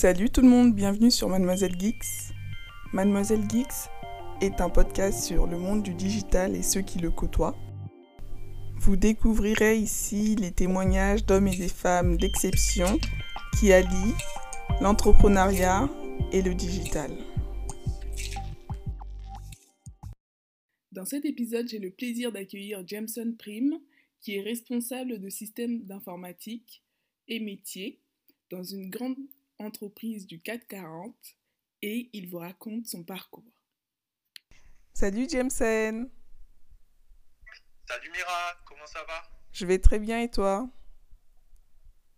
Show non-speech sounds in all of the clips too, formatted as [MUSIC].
Salut tout le monde, bienvenue sur Mademoiselle Geeks. Mademoiselle Geeks est un podcast sur le monde du digital et ceux qui le côtoient. Vous découvrirez ici les témoignages d'hommes et des femmes d'exception qui allient l'entrepreneuriat et le digital. Dans cet épisode, j'ai le plaisir d'accueillir Jameson Prim, qui est responsable de systèmes d'informatique et métiers dans une grande entreprise du 440 et il vous raconte son parcours. Salut Jameson. Salut Mira, comment ça va? Je vais très bien et toi?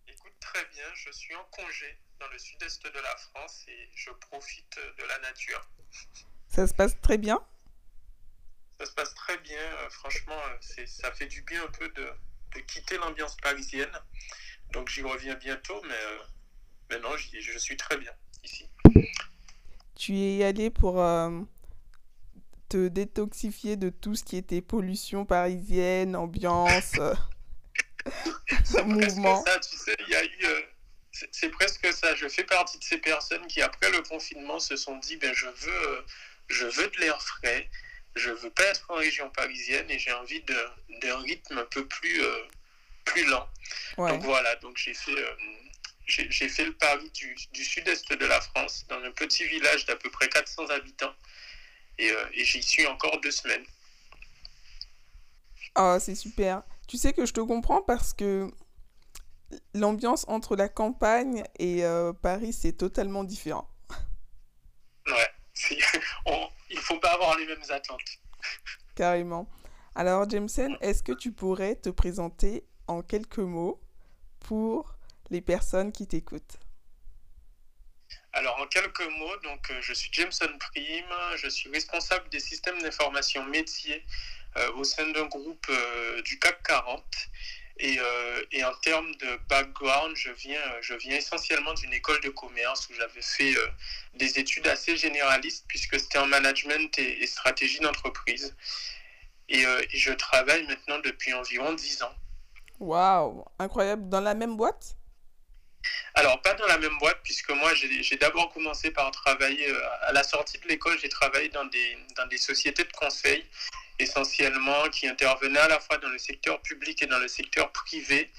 Écoute, très bien, je suis en congé dans le sud-est de la France et je profite de la nature. Ça se passe très bien? Ça se passe très bien, euh, franchement, euh, ça fait du bien un peu de, quitter l'ambiance parisienne. Donc j'y reviens bientôt, mais euh, maintenant je suis très bien ici. Tu es allé pour te détoxifier de tout ce qui était pollution parisienne, ambiance, [LAUGHS] mouvement. Ça, tu sais, il y a eu c'est presque ça. Je fais partie de ces personnes qui, après le confinement, se sont dit ben, je, veux, euh, je veux de l'air frais, je veux pas être en région parisienne et j'ai envie d'un rythme un peu plus, euh, plus lent. Donc voilà, donc j'ai fait, euh, j'ai fait le pari du, du sud-est de la France, dans un petit village d'à peu près 400 habitants. Et, et j'y suis encore deux semaines. Ah, c'est super. Tu sais que je te comprends parce que l'ambiance entre la campagne et euh, Paris, c'est totalement différent. Ouais, [LAUGHS] on, il faut pas avoir les mêmes attentes. Carrément. Alors, Jameson, est-ce que tu pourrais te présenter en quelques mots pour les personnes qui t'écoutent? Alors en quelques mots, donc euh, je suis Jameson Prime, je suis responsable des systèmes d'information métiers euh, au sein d'un groupe du CAC 40 euh, et, en termes de background, je viens, je viens essentiellement d'une école de commerce où j'avais fait euh, des études assez généralistes puisque c'était en management et, stratégie d'entreprise. Euh, et, je travaille maintenant depuis environ 10 ans. Waouh, incroyable. Dans la même boîte? Alors, pas dans la même boîte, puisque moi, j'ai d'abord commencé par travailler, à la sortie de l'école, j'ai travaillé dans des, dans des sociétés de conseil essentiellement qui intervenaient à la fois dans le secteur public et dans le secteur privé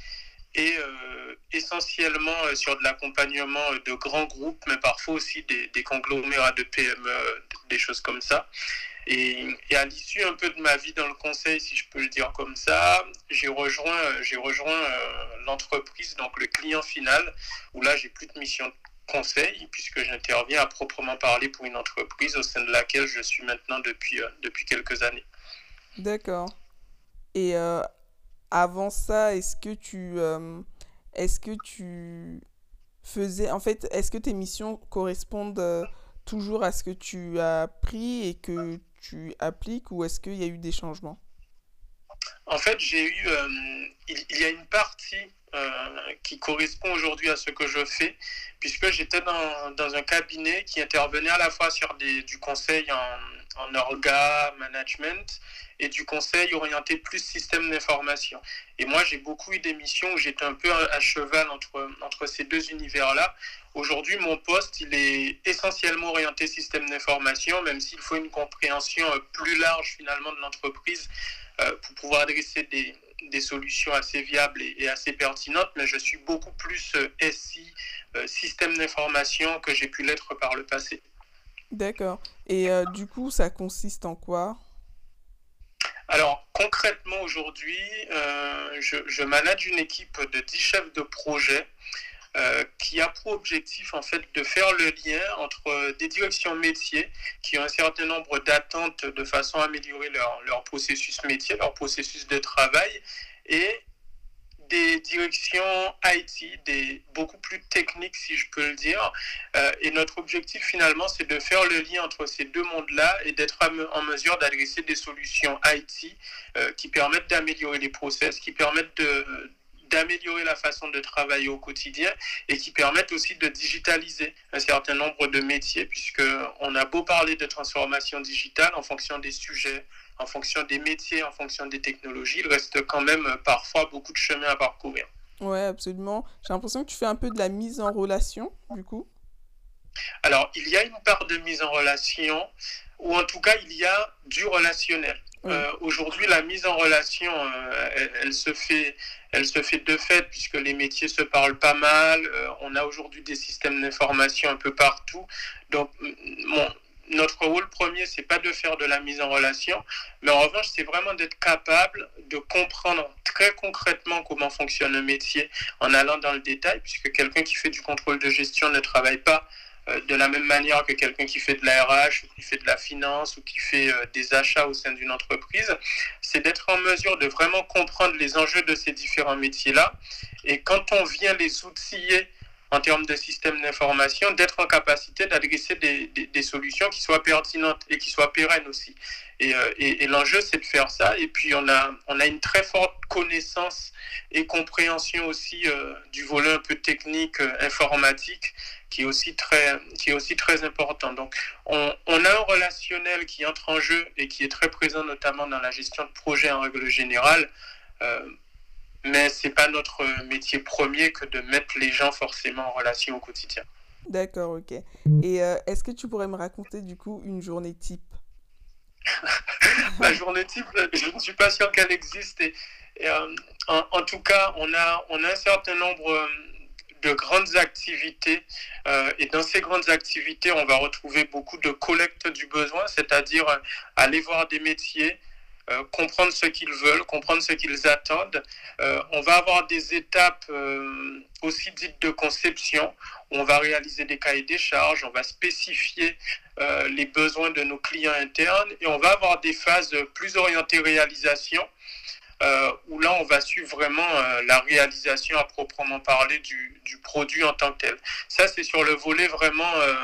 et euh, essentiellement euh, sur de l'accompagnement de grands groupes, mais parfois aussi des, conglomérats de PME, des choses comme ça. Et, à l'issue un peu de ma vie dans le conseil, si je peux le dire comme ça, j'ai rejoint, j'ai rejoint euh, l'entreprise, donc le client final, où là j'ai plus de mission de conseil, puisque j'interviens à proprement parler pour une entreprise au sein de laquelle je suis maintenant depuis, depuis quelques années. D'accord. Et euh, avant ça, est-ce que tu euh, est-ce que tu faisais en fait, est-ce que tes missions correspondent euh, toujours à ce que tu as appris et que tu appliques ou est-ce qu'il y a eu des changements? En fait, j'ai eu il, y a une partie qui correspond aujourd'hui à ce que je fais, puisque j'étais dans, dans, un cabinet qui intervenait à la fois sur des, du conseil en, en orga, management, et du conseil orienté plus système d'information. Et moi, j'ai beaucoup eu des missions où j'étais un peu à cheval entre, entre ces deux univers-là. Aujourd'hui, mon poste, il est essentiellement orienté système d'information, même s'il faut une compréhension euh, plus large finalement de l'entreprise euh, pour pouvoir adresser des, des solutions assez viables et, assez pertinentes, mais je suis beaucoup plus euh, SI, système d'information, que j'ai pu l'être par le passé. D'accord. Et du coup, ça consiste en quoi? Alors concrètement aujourd'hui, euh, je, manage une équipe de 10 chefs de projet euh, qui a pour objectif en fait de faire le lien entre des directions métiers qui ont un certain nombre d'attentes de façon à améliorer leur, leur processus métier, leur processus de travail et des directions IT, des, beaucoup plus techniques si je peux le dire. Euh, et notre objectif finalement, c'est de faire le lien entre ces deux mondes-là et d'être en mesure d'adresser des solutions IT euh, qui permettent d'améliorer les process, qui permettent d'améliorer la façon de travailler au quotidien et qui permettent aussi de digitaliser un certain nombre de métiers, puisque on a beau parler de transformation digitale en fonction des sujets, en fonction des métiers, en fonction des technologies, il reste quand même euh, parfois beaucoup de chemin à parcourir. Ouais, absolument. J'ai l'impression que tu fais un peu de la mise en relation, du coup. Alors, il y a une part de mise en relation, ou en tout cas, il y a du relationnel. Euh, aujourd'hui, la mise en relation, euh, elle, se fait, elle se fait de fait puisque les métiers se parlent pas mal. Euh, on a aujourd'hui des systèmes d'information un peu partout. Donc, notre rôle premier, c'est pas de faire de la mise en relation, mais en revanche, c'est vraiment d'être capable de comprendre très concrètement comment fonctionne un métier en allant dans le détail, puisque quelqu'un qui fait du contrôle de gestion ne travaille pas euh, de la même manière que quelqu'un qui fait de la ou qui fait de la finance ou qui fait euh, des achats au sein d'une entreprise, c'est d'être en mesure de vraiment comprendre les enjeux de ces différents métiers-là. Et quand on vient les outiller en termes de système d'information, d'être en capacité d'adresser des, des, solutions qui soient pertinentes et qui soient pérennes aussi. Et, euh, et, l'enjeu, c'est de faire ça. Et puis, on a, on a une très forte connaissance et compréhension aussi du volet un peu technique, informatique, qui est aussi très, qui est aussi très important. Donc, on, on, a un relationnel qui entre en jeu et qui est très présent notamment dans la gestion de projet en règle générale. Euh, mais ce n'est pas notre métier premier que de mettre les gens forcément en relation au quotidien. D'accord, ok. Et euh, est-ce que tu pourrais me raconter du coup une journée type? [LAUGHS] La journée type, je ne suis pas sûr qu'elle existe. Et, euh, en, en, tout cas, on a, on a un certain nombre de grandes activités. Euh, et dans ces grandes activités, on va retrouver beaucoup de collecte du besoin, c'est-à-dire euh, aller voir des métiers, euh, comprendre ce qu'ils veulent, comprendre ce qu'ils attendent. on va avoir des étapes aussi dites de conception. Où on va réaliser des cahiers des charges, on va spécifier les besoins de nos clients internes et on va avoir des phases plus orientées réalisation euh, où là, on va suivre vraiment euh, la réalisation à proprement parler du, du, produit en tant que tel. Ça, c'est sur le volet vraiment euh,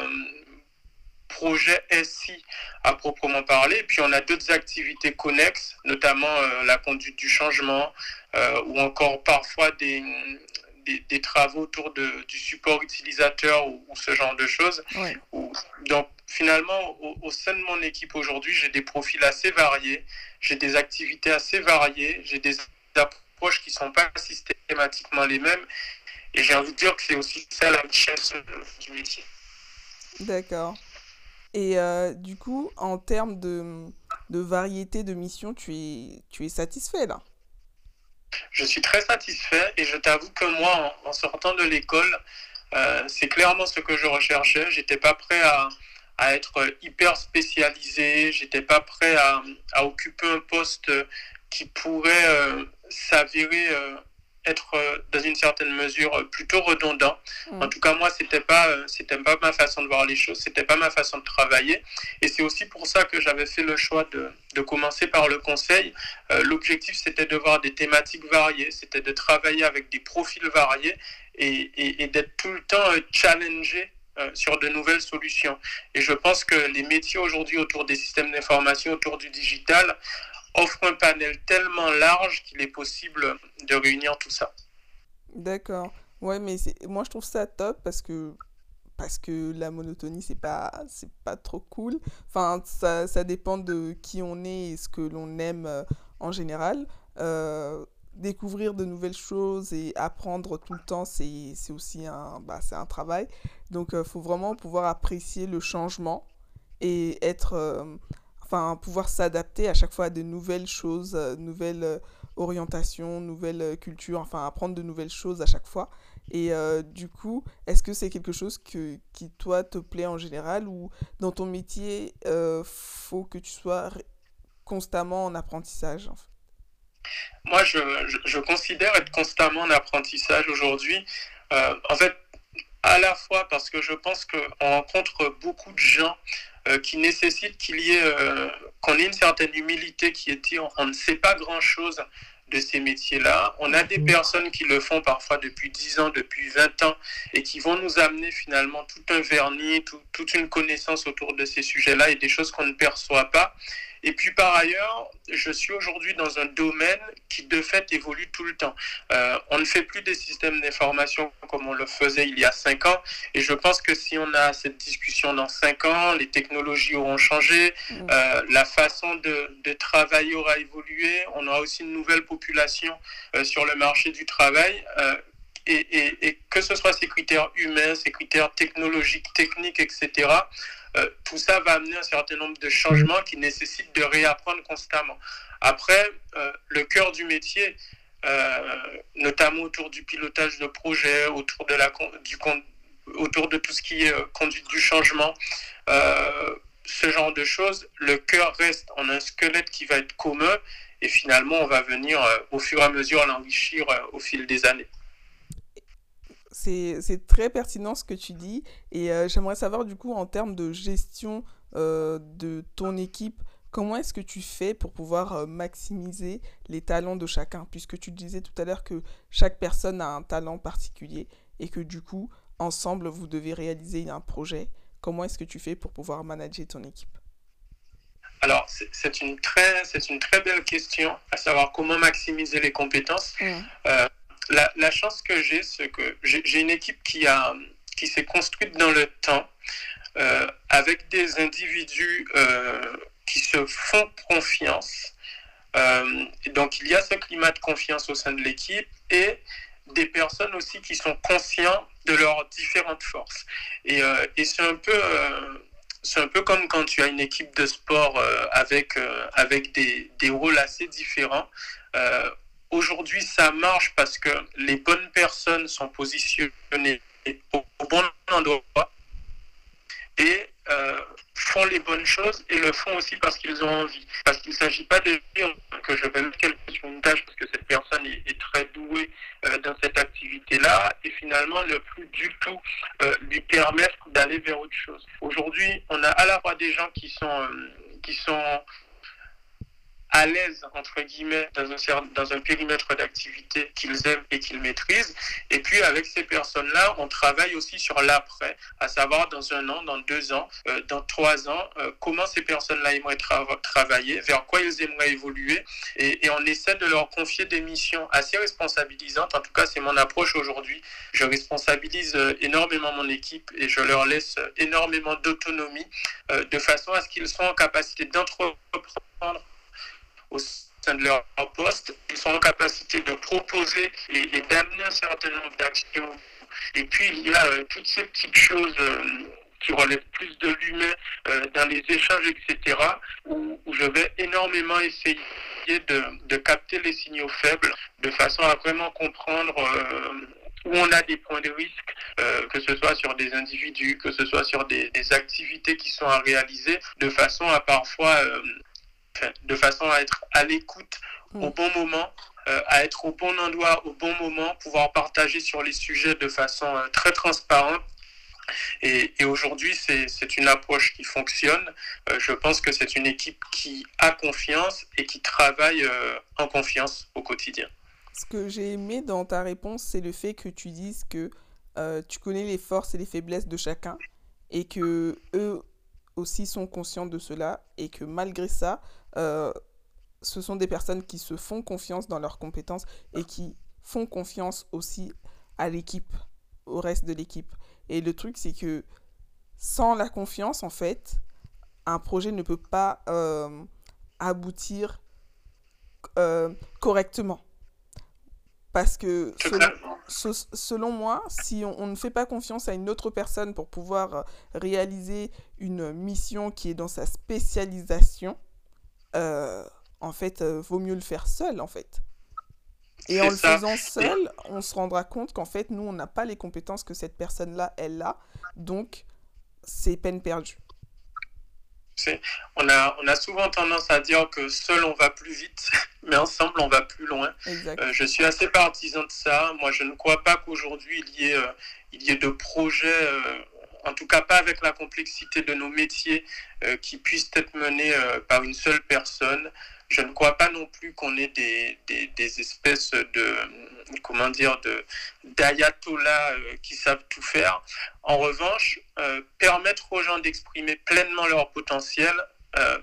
projet SI à proprement parler. Et puis, on a d'autres activités connexes, notamment la conduite du changement ou encore parfois des, des, travaux autour de, du support utilisateur ou, ce genre de choses. donc, finalement, au, sein de mon équipe aujourd'hui, j'ai des profils assez variés, j'ai des activités assez variées, j'ai des approches qui ne sont pas systématiquement les mêmes. Et j'ai envie de dire que c'est aussi ça la richesse du métier. D'accord. Et euh, du coup, en termes de, de variété de missions, tu es, tu es satisfait là? Je suis très satisfait et je t'avoue que moi, en, sortant de l'école, euh, c'est clairement ce que je recherchais. J'étais pas prêt à, à être hyper spécialisé, j'étais pas prêt à, à, occuper un poste qui pourrait euh, s'avérer être euh, dans une certaine mesure plutôt redondant. Mm. En tout cas, moi, c'était pas c'était pas ma façon de voir les choses, c'était pas ma façon de travailler. Et c'est aussi pour ça que j'avais fait le choix de, de commencer par le conseil. L'objectif, c'était de voir des thématiques variées, c'était de travailler avec des profils variés et, et, et d'être tout le temps challengé euh, sur de nouvelles solutions. Et je pense que les métiers aujourd'hui autour des systèmes d'information, autour du digital, offrent un panel tellement large qu'il est possible de réunir tout ça. D'accord. Ouais, mais moi je trouve ça top parce que parce que la monotonie c'est pas c'est pas trop cool. Enfin, ça, ça dépend de qui on est et ce que l'on aime euh, en général. Euh, découvrir de nouvelles choses et apprendre tout le temps, c'est aussi un, bah, un travail. Donc, il euh, faut vraiment pouvoir apprécier le changement et être, enfin, pouvoir s'adapter à chaque fois à de nouvelles choses, euh, nouvelles orientations, nouvelles cultures, enfin, apprendre de nouvelles choses à chaque fois. Et du coup, est-ce que c'est quelque chose que, qui, toi, te plaît en général ou dans ton métier, faut que tu sois constamment en apprentissage moi, je, je, considère être constamment en apprentissage aujourd'hui. Euh, en fait, à la fois parce que je pense qu'on rencontre beaucoup de gens euh, qui nécessitent qu'il y ait, euh, qu'on ait une certaine humilité qui est dit on, ne sait pas grand-chose de ces métiers-là. On a des personnes qui le font parfois depuis 10 ans, depuis 20 ans, et qui vont nous amener finalement tout un vernis, toute une connaissance autour de ces sujets-là et des choses qu'on ne perçoit pas. Et puis par ailleurs, je suis aujourd'hui dans un domaine qui de fait évolue tout le temps. Euh, on ne fait plus des systèmes d'information comme on le faisait il y a cinq ans. Et je pense que si on a cette discussion dans cinq ans, les technologies auront changé, mm. euh, la façon de, de, travailler aura évolué, on aura aussi une nouvelle population euh, sur le marché du travail et, et, que ce soit ces critères humains, ces critères technologiques, techniques, etc., euh, tout ça va amener un certain nombre de changements qui nécessitent de réapprendre constamment. Après, euh, le cœur du métier, euh, notamment autour du pilotage de projet, autour de, autour de tout ce qui est conduite du changement, ce genre de choses, le cœur reste en un squelette qui va être commun et finalement on va venir au fur et à mesure l'enrichir au fil des années c'est très pertinent ce que tu dis. Et euh, j'aimerais savoir, du coup, en termes de gestion euh, de ton équipe, comment est-ce que tu fais pour pouvoir euh, maximiser les talents de chacun? Puisque tu disais tout à l'heure que chaque personne a un talent particulier et que du coup, ensemble, vous devez réaliser un projet. Comment est-ce que tu fais pour pouvoir manager ton équipe? Alors, c'est une, très, une très belle question, à savoir comment maximiser les compétences. Mmh la, chance que j'ai, c'est que j'ai une équipe qui, a, qui s'est construite dans le temps euh, avec des individus euh, qui se font confiance. Euh, donc il y a ce climat de confiance au sein de l'équipe et des personnes aussi qui sont conscients de leurs différentes forces. Et, c'est un peu c'est un peu comme quand tu as une équipe de sport avec, avec des, des, rôles assez différents. Aujourd'hui, ça marche parce que les bonnes personnes sont positionnées au, bon endroit et euh, font les bonnes choses et le font aussi parce qu'ils ont envie. Parce qu'il ne s'agit pas de dire que je vais mettre quelqu'un sur une tâche parce que cette personne est, très douée euh, dans cette activité-là et finalement ne plus du tout euh, lui permettre d'aller vers autre chose. Aujourd'hui, on a à la fois des gens qui sont, qui sont à l'aise, entre guillemets, dans un, dans un périmètre d'activité qu'ils aiment et qu'ils maîtrisent. Et puis, avec ces personnes-là, on travaille aussi sur l'après, à savoir dans un an, dans deux ans, euh, dans trois ans, euh, comment ces personnes-là aimeraient travailler, vers quoi ils aimeraient évoluer. Et, on essaie de leur confier des missions assez responsabilisantes. En tout cas, c'est mon approche aujourd'hui. Je responsabilise euh, énormément mon équipe et je leur laisse énormément d'autonomie de façon à ce qu'ils soient en capacité d'entreprendre au sein de leur poste, ils sont en capacité de proposer et, d'amener un certain nombre d'actions. Et puis, il y a euh, toutes ces petites choses euh, qui relèvent plus de l'humain euh, dans les échanges, etc., où, je vais énormément essayer de, capter les signaux faibles de façon à vraiment comprendre où on a des points de risque, que ce soit sur des individus, que ce soit sur des, activités qui sont à réaliser, de façon à parfois de façon à être à l'écoute au mm. bon moment, euh, à être au bon endroit au bon moment, pouvoir partager sur les sujets de façon euh, très transparente. Et, aujourd'hui, c'est une approche qui fonctionne. Euh, je pense que c'est une équipe qui a confiance et qui travaille en confiance au quotidien. Ce que j'ai aimé dans ta réponse, c'est le fait que tu dises que tu connais les forces et les faiblesses de chacun et que eux aussi sont conscients de cela et que malgré ça, euh, ce sont des personnes qui se font confiance dans leurs compétences et qui font confiance aussi à l'équipe, au reste de l'équipe. Et le truc, c'est que sans la confiance, en fait, un projet ne peut pas euh, aboutir euh, correctement. Parce que selon, moi, si on, ne fait pas confiance à une autre personne pour pouvoir réaliser une mission qui est dans sa spécialisation, euh, en fait, euh, vaut mieux le faire seul, en fait. Et en le faisant seul, on se rendra compte qu'en fait, nous, on n'a pas les compétences que cette personne-là, elle a. Donc, c'est peine perdue. On a, on a souvent tendance à dire que seul on va plus vite, [LAUGHS] mais ensemble on va plus loin. Euh, je suis assez partisan de ça. Moi, je ne crois pas qu'aujourd'hui il y ait, il y ait de projets en tout cas pas avec la complexité de nos métiers euh, qui puissent être menés euh, par une seule personne. Je ne crois pas non plus qu'on ait des, des, espèces de, comment dire, de, d'ayatollahs euh, qui savent tout faire. En revanche, permettre aux gens d'exprimer pleinement leur potentiel,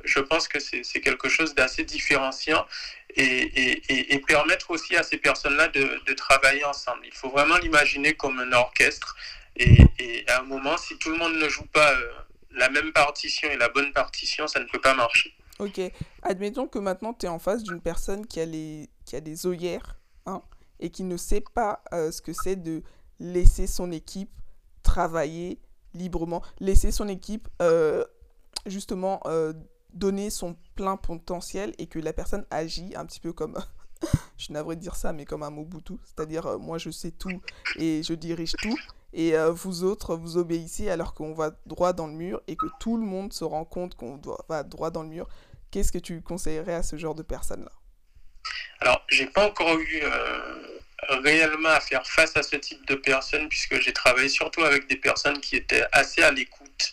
je pense que c'est, quelque chose d'assez différenciant et, et, et, permettre aussi à ces personnes-là de travailler ensemble. Il faut vraiment l'imaginer comme un orchestre et, à un moment, si tout le monde ne joue pas euh, la même partition et la bonne partition, ça ne peut pas marcher. Ok. Admettons que maintenant, tu es en face d'une personne qui a, les... qui a des œillères hein, et qui ne sait pas ce que c'est de laisser son équipe travailler librement, laisser son équipe justement donner son plein potentiel et que la personne agit un petit peu comme [LAUGHS] je suis navrée de dire ça, mais comme un Mobutu, c'est-à-dire moi je sais tout et je dirige tout, et vous autres, vous obéissez alors qu'on va droit dans le mur et que tout le monde se rend compte qu'on va droit dans le mur. Qu'est-ce que tu conseillerais à ce genre de personnes-là Alors, j'ai pas encore eu réellement à faire face à ce type de personnes puisque j'ai travaillé surtout avec des personnes qui étaient assez à l'écoute.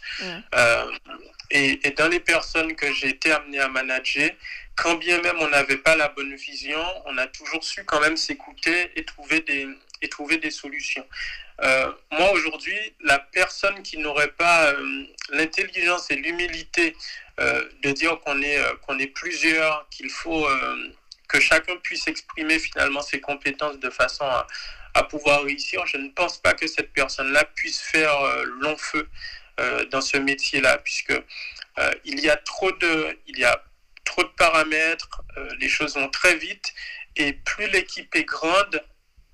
et, et, dans les personnes que j'ai été amené à manager, quand bien même on n'avait pas la bonne vision, on a toujours su quand même s'écouter et trouver des, et trouver des solutions. Euh, moi, aujourd'hui, la personne qui n'aurait pas euh, l'intelligence et l'humilité euh, de dire qu'on est, qu'on est plusieurs, qu'il faut que chacun puisse exprimer finalement ses compétences de façon à, pouvoir réussir, je ne pense pas que cette personne-là puisse faire long feu dans ce métier-là, puisque il y a trop de, il y a trop de paramètres, les choses vont très vite, et plus l'équipe est grande,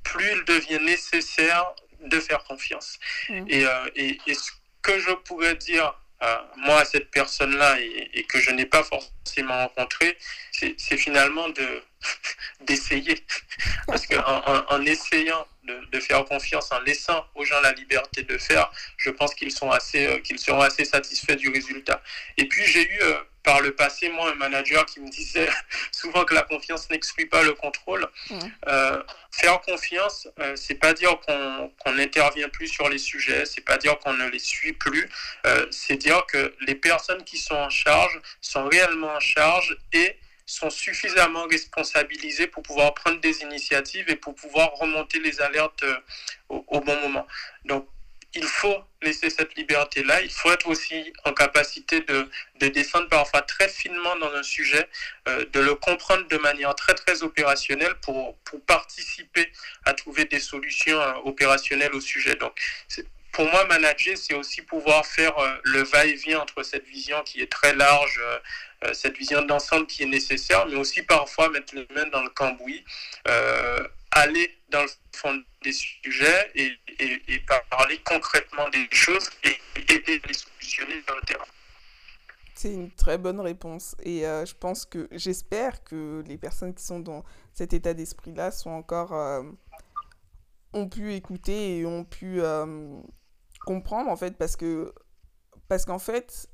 plus il devient nécessaire de faire confiance. Mm. Euh, et, et, ce que je pourrais dire, euh, moi, à cette personne-là, et, que je n'ai pas forcément rencontré, c'est finalement [LAUGHS] d'essayer. Parce qu'en en, essayant de, de, faire confiance, en laissant aux gens la liberté de faire, je pense qu'ils sont assez, euh, qu'ils seront assez satisfaits du résultat. Et puis, j'ai eu par le passé, moi, un manager qui me disait [LAUGHS] souvent que la confiance n'exclut pas le contrôle. Euh, faire confiance, euh, c'est pas dire qu'on n'intervient plus sur les sujets, c'est pas dire qu'on ne les suit plus, euh, c'est dire que les personnes qui sont en charge sont réellement en charge et sont suffisamment responsabilisées pour pouvoir prendre des initiatives et pour pouvoir remonter les alertes au, au bon moment. Donc, il faut laisser cette liberté-là. Il faut être aussi en capacité de, de, descendre parfois très finement dans un sujet, euh, de le comprendre de manière très très opérationnelle pour, pour participer à trouver des solutions euh, opérationnelles au sujet. Donc, pour moi, manager, c'est aussi pouvoir faire euh, le va-et-vient entre cette vision qui est très large, cette vision d'ensemble qui est nécessaire, mais aussi parfois mettre les mains dans le cambouis, aller dans le fond des sujets et, parler concrètement des choses et aider les solutionner dans le terrain. C'est une très bonne réponse et euh, je pense que j'espère que les personnes qui sont dans cet état d'esprit-là sont encore euh, ont pu écouter et ont pu euh, comprendre en fait parce que parce qu'en fait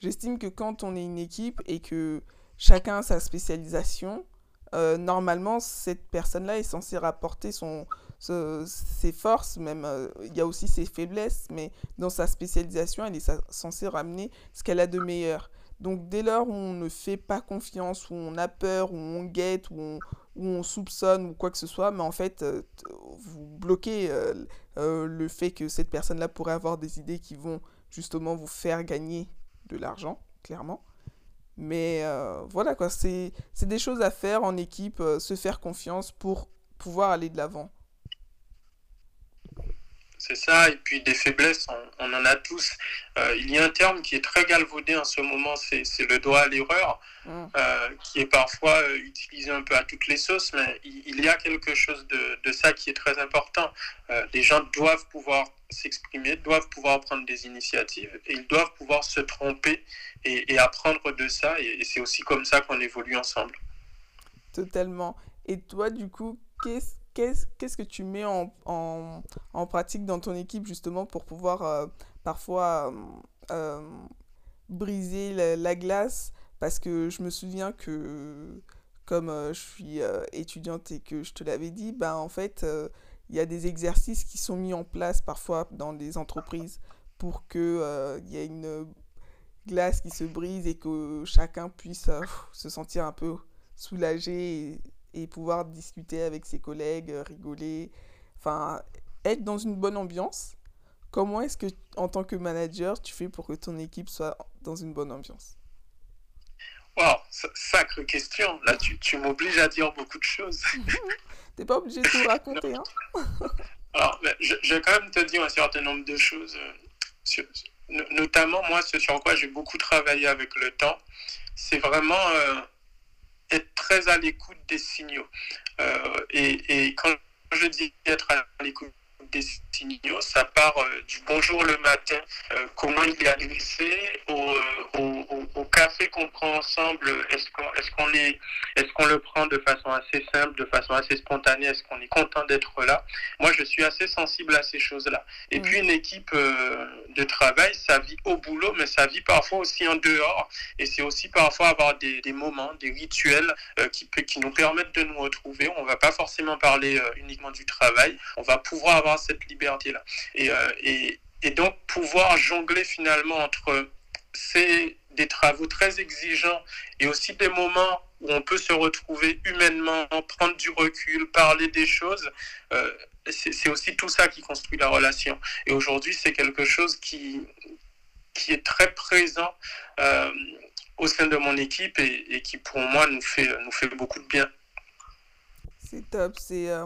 j'estime que quand on est une équipe et que chacun a sa spécialisation normalement cette personne-là est censée rapporter son ses forces, même euh, il y a aussi ses faiblesses, mais dans sa spécialisation, elle est censée ramener ce qu'elle a de meilleur. Donc dès lors où on ne fait pas confiance, où on a peur, où on guette, où on, soupçonne ou quoi que ce soit, mais en fait, euh, vous bloquez euh, le fait que cette personne-là pourrait avoir des idées qui vont justement vous faire gagner de l'argent, clairement. Mais voilà quoi, c'est des choses à faire en équipe, se faire confiance pour pouvoir aller de l'avant. C'est ça, et puis des faiblesses, on, en a tous. Euh, il y a un terme qui est très galvaudé en ce moment, c'est le droit à l'erreur, mm. euh, qui est parfois euh, utilisé un peu à toutes les sauces, mais il, y a quelque chose de, de, ça qui est très important. les gens doivent pouvoir s'exprimer, doivent pouvoir prendre des initiatives, et ils doivent pouvoir se tromper et, apprendre de ça, et, et c'est aussi comme ça qu'on évolue ensemble. Totalement. Et toi, du coup, qu'est-ce qu'est-ce que tu mets en, pratique dans ton équipe justement pour pouvoir euh, parfois euh, euh, briser la, glace? Parce que je me souviens que comme je suis étudiante et que je te l'avais dit, ben, en fait, il y a des exercices qui sont mis en place parfois dans des entreprises pour qu'il il y ait une glace qui se brise et que chacun puisse se sentir un peu soulagé et pouvoir discuter avec ses collègues, euh, rigoler, enfin être dans une bonne ambiance. Comment est-ce que, en tant que manager, tu fais pour que ton équipe soit dans une bonne ambiance? Wow, sacre question. Là, tu, tu m'obliges à dire beaucoup de choses. [LAUGHS] T'es pas obligé de tout [LAUGHS] raconter. Hein [LAUGHS] Alors, je, je, vais quand même te dire un certain nombre de choses. Euh, notamment, moi, ce sur quoi j'ai beaucoup travaillé avec le temps, c'est vraiment euh, être très à l'écoute des signaux. Euh, et, et, quand je dis être à l'écoute des signaux. Ça part euh, du bonjour le matin, euh, comment il est adressé, au, au, au, café qu'on prend ensemble, est-ce qu'on est qu'on est, qu'on le prend de façon assez simple, de façon assez spontanée, est-ce qu'on est content d'être là? Moi, je suis assez sensible à ces choses-là. Et puis, une équipe euh, de travail, ça vit au boulot, mais ça vit parfois aussi en dehors. Et c'est aussi parfois avoir des, des moments, des rituels qui, qui nous permettent de nous retrouver. On ne va pas forcément parler uniquement du travail. On va pouvoir avoir cette liberté-là. Euh, et, et, donc pouvoir jongler finalement entre ces, des travaux très exigeants et aussi des moments où on peut se retrouver humainement, prendre du recul, parler des choses, euh, c'est aussi tout ça qui construit la relation. Et aujourd'hui, c'est quelque chose qui, qui est très présent euh, au sein de mon équipe et, et, qui, pour moi, nous fait, nous fait beaucoup de bien. C'est top.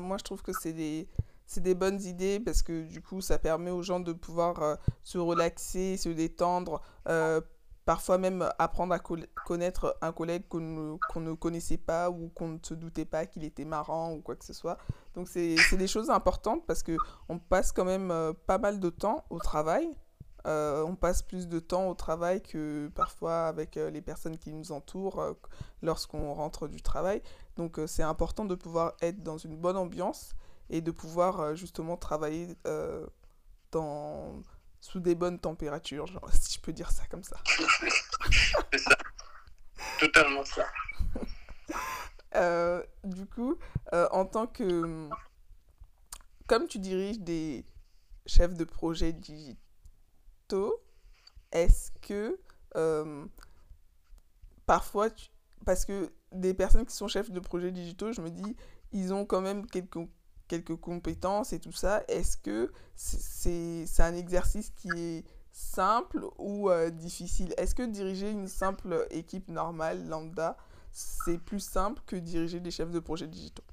Moi, je trouve que c'est des c'est des bonnes idées parce que du coup, ça permet aux gens de pouvoir euh, se relaxer, se détendre, euh, parfois même apprendre à connaître un collègue qu'on ne, connaissait pas ou qu'on ne se doutait pas qu'il était marrant ou quoi que ce soit. Donc, c'est des choses importantes parce qu'on passe quand même euh, pas mal de temps au travail. on passe plus de temps au travail que parfois avec les personnes qui nous entourent lorsqu'on rentre du travail. Donc, c'est important de pouvoir être dans une bonne ambiance et de pouvoir euh, justement travailler euh, dans, sous des bonnes températures, genre, [LAUGHS] si je peux dire ça comme ça. C'est ça. Totalement ça. [LAUGHS] Euh, du coup, en tant que... Comme tu diriges des chefs de projet digitaux, est-ce que parfois, parce que des personnes qui sont chefs de projet digitaux, je me dis, ils ont quand même quelques quelques compétences et tout ça, est-ce que c'est un exercice qui est simple ou euh, difficile? Est-ce que diriger une simple équipe normale, lambda, c'est plus simple que diriger des chefs de projet digitaux?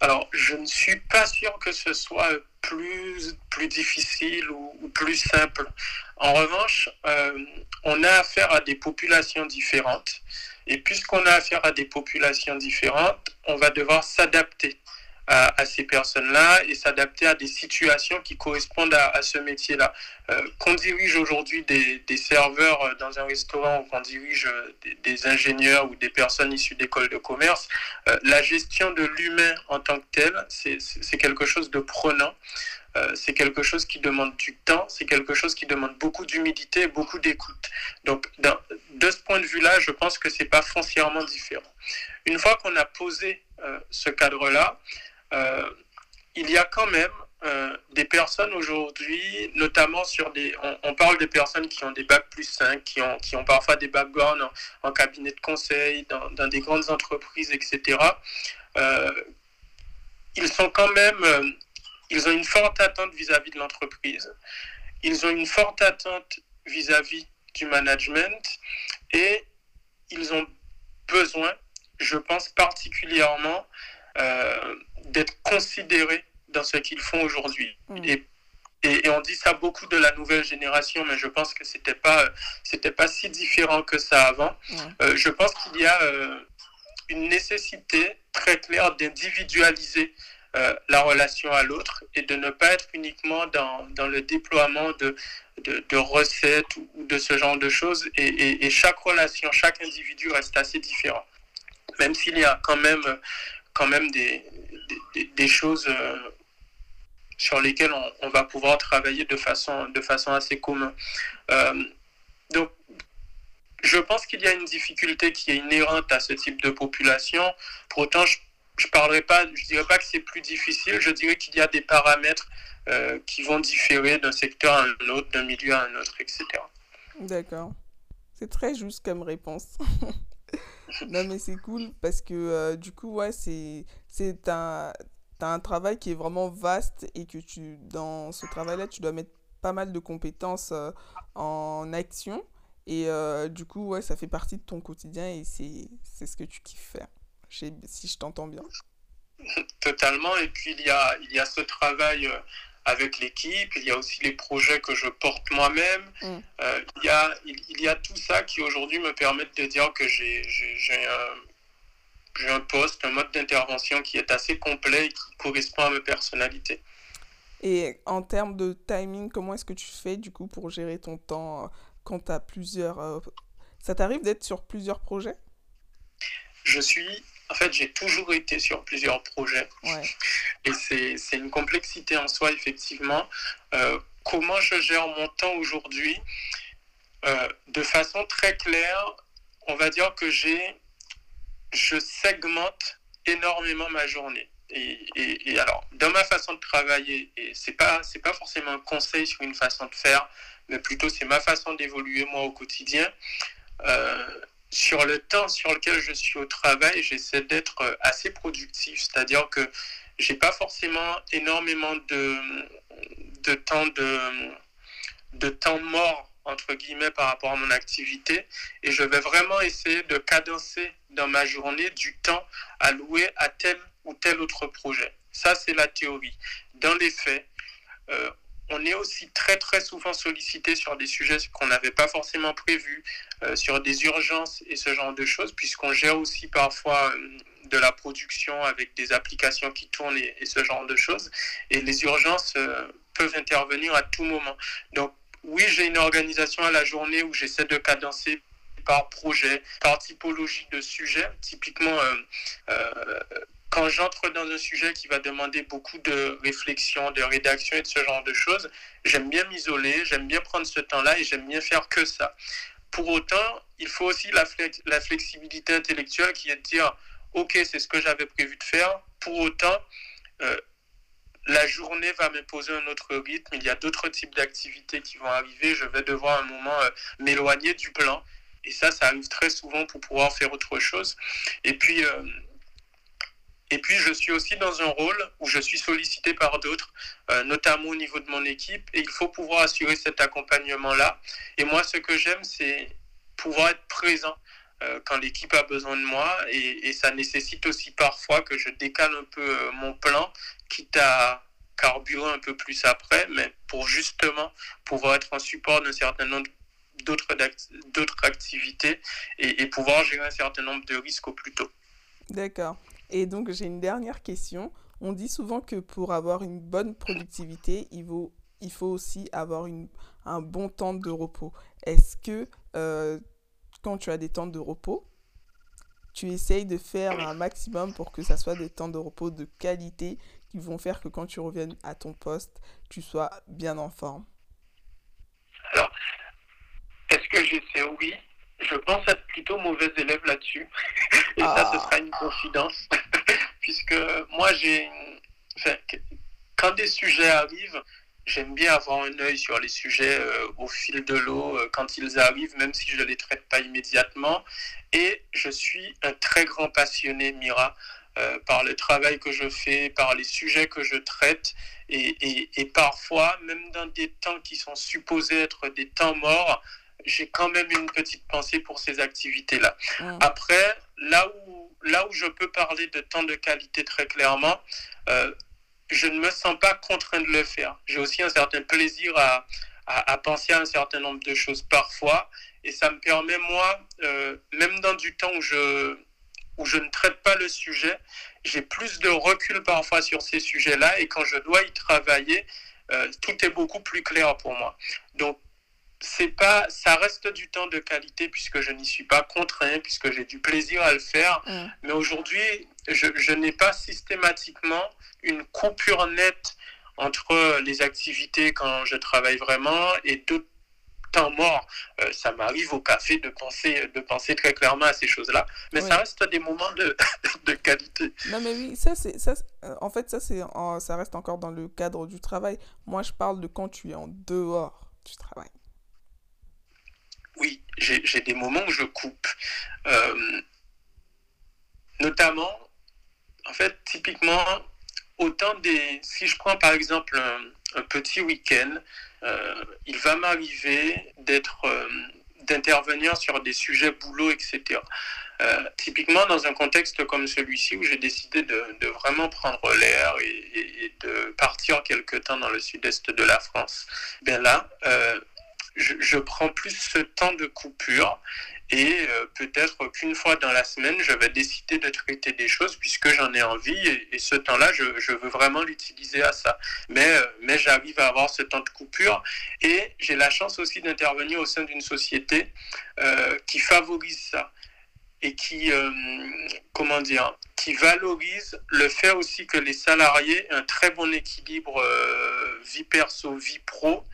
Alors, je ne suis pas sûr que ce soit plus, difficile ou, plus simple. En revanche, euh, on a affaire à des populations différentes. Et puisqu'on a affaire à des populations différentes, on va devoir s'adapter à, ces personnes-là et s'adapter à des situations qui correspondent à, ce métier-là. Euh, qu'on dirige aujourd'hui des, serveurs euh, dans un restaurant ou qu'on dirige euh, des, ingénieurs ou des personnes issues d'écoles de commerce, la gestion de l'humain en tant que tel, c'est quelque chose de prenant. c'est quelque chose qui demande du temps, c'est quelque chose qui demande beaucoup d'humilité et beaucoup d'écoute. Donc, de ce point de vue-là, je pense que c'est pas foncièrement différent. Une fois qu'on a posé ce cadre-là, euh, il y a quand même euh, des personnes aujourd'hui, notamment sur des. On, parle des personnes qui ont des bacs plus 5, qui ont, qui ont parfois des backgrounds en, cabinet de conseil, dans, des grandes entreprises, etc. Euh, ils sont quand même. ils ont une forte attente vis-à-vis de l'entreprise. Ils ont une forte attente vis-à-vis du management et ils ont besoin, je pense particulièrement, d'être considérés dans ce qu'ils font aujourd'hui. Mm. Et, et, on dit ça beaucoup de la nouvelle génération, mais je pense que c'était pas c'était pas si différent que ça avant. Euh, je pense qu'il y a euh, une nécessité très claire d'individualiser euh, la relation à l'autre et de ne pas être uniquement dans, dans le déploiement de, de, de, recettes ou de ce genre de choses. Et, et, chaque relation, chaque individu reste assez différent. Même s'il y a quand même, quand même des, des, choses euh, sur lesquelles on, va pouvoir travailler de façon, de façon assez commune. Euh, donc, je pense qu'il y a une difficulté qui est inhérente à ce type de population. Pour autant, je ne pas, je dirais pas que c'est plus difficile, je dirais qu'il y a des paramètres euh, qui vont différer d'un secteur à un autre, d'un milieu à un autre, etc. D'accord. C'est très juste comme réponse. [LAUGHS] non, mais c'est cool parce que du coup, ouais, c'est c'est un, un travail qui est vraiment vaste et que tu, dans ce travail-là, tu dois mettre pas mal de compétences euh, en action. Et euh, du coup, ouais, ça fait partie de ton quotidien et c'est ce que tu kiffes faire, si je t'entends bien. Totalement. Et puis, il y a, il y a ce travail euh, avec l'équipe, il y a aussi les projets que je porte moi-même. Mm. il, y a, il, y a tout ça qui aujourd'hui me permettent de dire que j'ai un j'ai un poste, un mode d'intervention qui est assez complet et qui correspond à ma personnalité. Et en termes de timing, comment est-ce que tu fais du coup pour gérer ton temps euh, quand tu as plusieurs... Euh, ça t'arrive d'être sur plusieurs projets? Je suis... En fait, j'ai toujours été sur plusieurs projets. Et c'est une complexité en soi, effectivement. Euh, comment je gère mon temps aujourd'hui De façon très claire, on va dire que j'ai... Je segmente énormément ma journée. Et, alors, dans ma façon de travailler, et c'est pas c'est pas forcément un conseil sur une façon de faire, mais plutôt c'est ma façon d'évoluer moi au quotidien. Euh, sur le temps sur lequel je suis au travail, j'essaie d'être assez productif, c'est-à-dire que j'ai pas forcément énormément de, de temps de, de temps mort entre guillemets par rapport à mon activité et je vais vraiment essayer de cadencer dans ma journée du temps alloué à tel ou tel autre projet. Ça, c'est la théorie. Dans les faits, euh, on est aussi très très souvent sollicité sur des sujets qu'on n'avait pas forcément prévus, euh, sur des urgences et ce genre de choses, puisqu'on gère aussi parfois euh, de la production avec des applications qui tournent et, ce genre de choses. Et les urgences peuvent intervenir à tout moment. Donc oui, j'ai une organisation à la journée où j'essaie de cadencer par projet, par typologie de sujet. Typiquement, j'entre dans un sujet qui va demander beaucoup de réflexion, de rédaction et de ce genre de choses, j'aime bien m'isoler, j'aime bien prendre ce temps-là et j'aime bien faire que ça. Pour autant, il faut aussi la, flexibilité intellectuelle qui est de dire, OK, c'est ce que j'avais prévu de faire. Pour autant, euh, la journée va m'imposer un autre rythme. Il y a d'autres types d'activités qui vont arriver. Je vais devoir un moment euh, m'éloigner du plan. Et ça, ça arrive très souvent pour pouvoir faire autre chose. Et puis, euh, et puis, je suis aussi dans un rôle où je suis sollicité par d'autres, euh, notamment au niveau de mon équipe, et il faut pouvoir assurer cet accompagnement-là. Et moi, ce que j'aime, c'est pouvoir être présent euh, quand l'équipe a besoin de moi, et, ça nécessite aussi parfois que je décale un peu euh, mon plan, quitte à carburer un peu plus après, mais pour justement pouvoir être en support d'un certain nombre d'autres activités et, et pouvoir gérer un certain nombre de risques au plus tôt. D'accord. Et donc, j'ai une dernière question. On dit souvent que pour avoir une bonne productivité, il faut, aussi avoir un bon temps de repos. Est-ce que euh, quand tu as des temps de repos, tu essayes de faire un maximum pour que ça soit des temps de repos de qualité qui vont faire que quand tu reviennes à ton poste, tu sois bien en forme? Alors, est-ce que j'essaie Oui, je pense être plutôt mauvais élève là-dessus. [LAUGHS] Et ça, ce ah. sera une confidence. [LAUGHS] Puisque moi, j'ai. quand des sujets arrivent, j'aime bien avoir un œil sur les sujets euh, au fil de l'eau euh, quand ils arrivent, même si je ne les traite pas immédiatement. Et je suis un très grand passionné, Mira, euh, par le travail que je fais, par les sujets que je traite. Et, et, et parfois, même dans des temps qui sont supposés être des temps morts, j'ai quand même une petite pensée pour ces activités-là. Mm. Après, là où je peux parler de temps de qualité très clairement, euh, je ne me sens pas contraint de le faire. J'ai aussi un certain plaisir à, à, penser à un certain nombre de choses parfois. Et ça me permet, moi, euh, même dans du temps où je, où je ne traite pas le sujet, j'ai plus de recul parfois sur ces sujets-là. Et quand je dois y travailler, euh, tout est beaucoup plus clair pour moi. Donc, c'est pas, ça reste du temps de qualité puisque je n'y suis pas contraint, puisque j'ai du plaisir à le faire. Mm. Mais aujourd'hui, je, n'ai pas systématiquement une coupure nette entre les activités quand je travaille vraiment et d'autres temps morts. Euh, ça m'arrive au café de penser, de penser très clairement à ces choses-là. Mais ça reste des moments de, [LAUGHS] de, qualité. Non, mais oui, ça, c'est, ça, euh, en fait, ça, c'est, ça reste encore dans le cadre du travail. Moi, je parle de quand tu es en dehors du travail oui, j'ai des moments où je coupe. Euh, notamment, en fait, typiquement, autant des. Si je prends par exemple un, petit week-end, euh, il va m'arriver d'être. Euh, d'intervenir sur des sujets boulot, etc. typiquement dans un contexte comme celui-ci où j'ai décidé de, vraiment prendre l'air et, de partir quelque temps dans le sud-est de la France, bien là, je, prends plus ce temps de coupure et euh, peut-être qu'une fois dans la semaine, je vais décider de traiter des choses puisque j'en ai envie et, ce temps-là, je, veux vraiment l'utiliser à ça. Mais, euh, mais j'arrive à avoir ce temps de coupure et j'ai la chance aussi d'intervenir au sein d'une société euh, qui favorise ça et qui, comment dire, qui valorise le fait aussi que les salariés aient un très bon équilibre vie perso, vie pro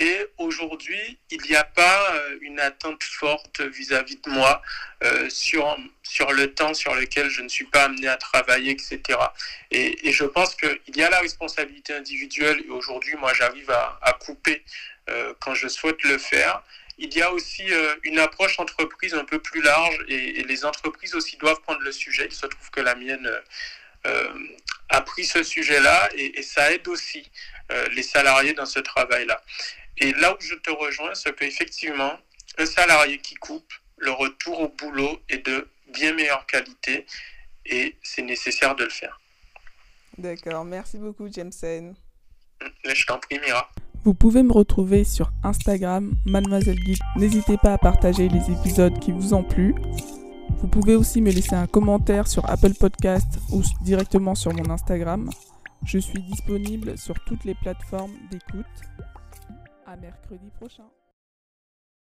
et aujourd'hui, il n'y a pas euh, une attente forte vis-à-vis de moi euh, sur, sur le temps sur lequel je ne suis pas amené à travailler, etc. Et, je pense qu'il y a la responsabilité individuelle et aujourd'hui, moi, j'arrive à, couper euh, quand je souhaite le faire. Il y a aussi une approche entreprise un peu plus large et, les entreprises aussi doivent prendre le sujet. Il se trouve que la mienne a pris ce sujet-là et, et, ça aide aussi les salariés dans ce travail-là. Et là où je te rejoins, c'est qu'effectivement, un salarié qui coupe, le retour au boulot est de bien meilleure qualité et c'est nécessaire de le faire. D'accord, merci beaucoup Jameson. Je t'en prie Mira. Vous pouvez me retrouver sur Instagram, Mademoiselle Geek. N'hésitez pas à partager les épisodes qui vous ont plu. Vous pouvez aussi me laisser un commentaire sur Apple Podcast ou directement sur mon Instagram. Je suis disponible sur toutes les plateformes d'écoute. Mercredi prochain.